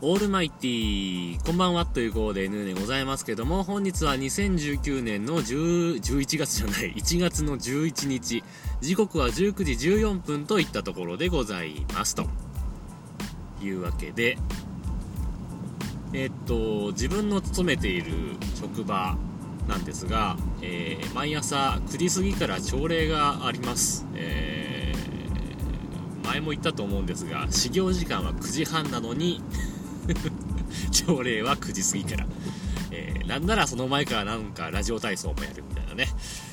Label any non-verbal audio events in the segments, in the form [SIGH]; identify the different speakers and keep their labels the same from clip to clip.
Speaker 1: オールマイティー、こんばんはということで N でございますけども、本日は2019年の10 11月じゃない、1月の11日、時刻は19時14分といったところでございますと。いうわけで、えっと、自分の勤めている職場なんですが、えー、毎朝9時過ぎから朝礼があります。えー、前も言ったと思うんですが、始業時間は9時半なのに朝礼は9時過ぎから。えー、なんならその前からなんかラジオ体操もやるみたいなね、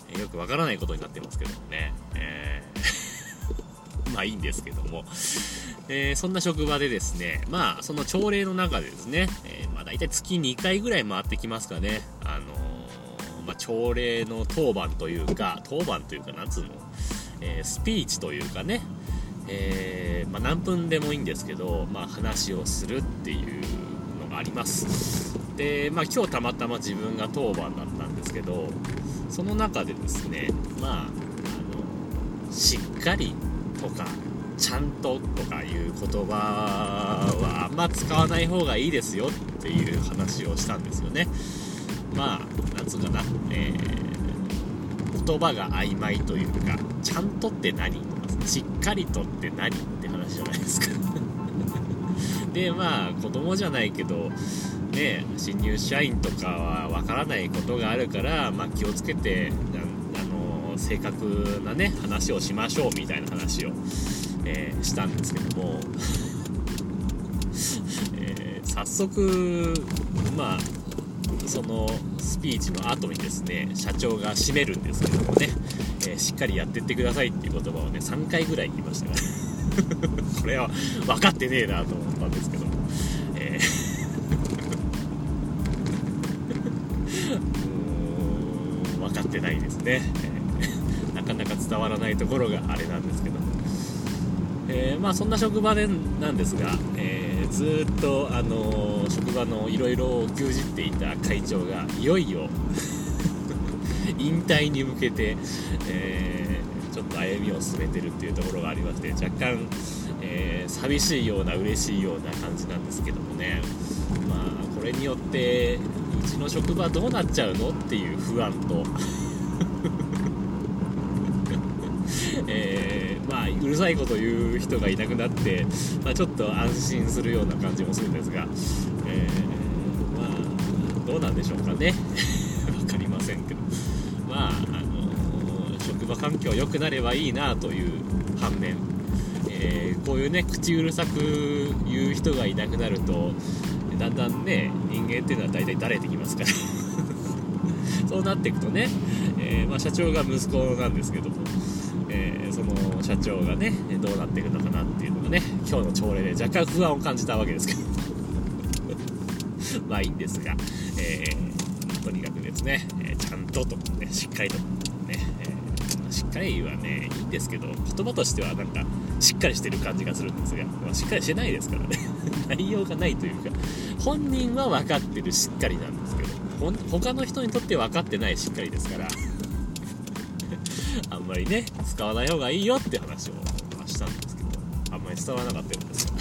Speaker 1: えー、よくわからないことになってますけどもね。えー [LAUGHS] まあいいんですけども、えー、そんな職場でですね、まあその朝礼の中でですね、えー、まあ大体月2回ぐらい回ってきますかね、あのー、まあ、朝礼の当番というか、当番というか、なんつうの、えスピーチというかね、えー、まあ、何分でもいいんですけど、まあ、話をするっていうあります。で、まあ、今日たまたま自分が当番だったんですけどその中でですねまああのしっかりとかちゃんととかいう言葉はあんま使わない方がいいですよっていう話をしたんですよね。まあなんつうかな、えー、言葉が曖昧というかちゃんとって何とかしっかりとって何って話じゃないですか。でまあ子供じゃないけどね新入社員とかはわからないことがあるから、まあ、気をつけてあの正確なね話をしましょうみたいな話を、えー、したんですけども、[LAUGHS] えー、早速まあそのスピーチの後にですね社長が締めるんですけどもね、えー、しっかりやってってくださいっていう言葉をね3回ぐらい言いましたから。[LAUGHS] これは分かってねえなと思ったんですけど。も、えー、[LAUGHS] 分かってないですね、えー、なかなか伝わらないところがあれなんですけど。も、えー、まあそんな職場でなんですが、えーずっと、あの職場のいろいろを牛耳っていた会長がいよいよ [LAUGHS] 引退に向けて、えー、ちょっと歩みを進めてるっていうところがありまして若干、えー、寂しいような嬉しいような感じなんですけどもねまあこれによってうちの職場どうなっちゃうのっていう不安と [LAUGHS] えー、まあ、うるさいこと言う人がいなくなって、まあ、ちょっと安心するような感じもするんですが、えー、まあ、どうなんでしょうかね。[LAUGHS] 分かりませんけど。まあ、職場環境良くなればいいなという反面、えー、こういうね、口うるさく言う人がいなくなると、だんだんね、人間っていうのは大体だれてきますから。[LAUGHS] そうなっていくとね、えー、まあ、社長が息子なんですけども、えー、その社長がねどうなっていくのかなっていうのがね今日の朝礼で若干不安を感じたわけですけど。[LAUGHS] まあいいんですが、えー、とにかくですね、えちゃんととねしっかりとね、えー、しっかりはねいいんですけど言葉としてはなんかしっかりしてる感じがするんですが、まあ、しっかりしてないですからね。[LAUGHS] 内容がないというか本人は分かってるしっかりなんですけどほ他の人にとって分かってないしっかりですから [LAUGHS] あんまりね使わない方がいいよって話をしたんですけどあんまり伝わらなかったようです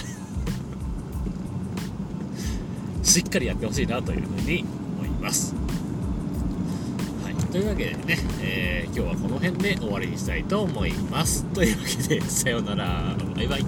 Speaker 1: [LAUGHS] しっかりやってほしいなというふうに思います。というわけでね、えー、今日はこの辺で終わりにしたいと思います。というわけでさようなら。バイバイ。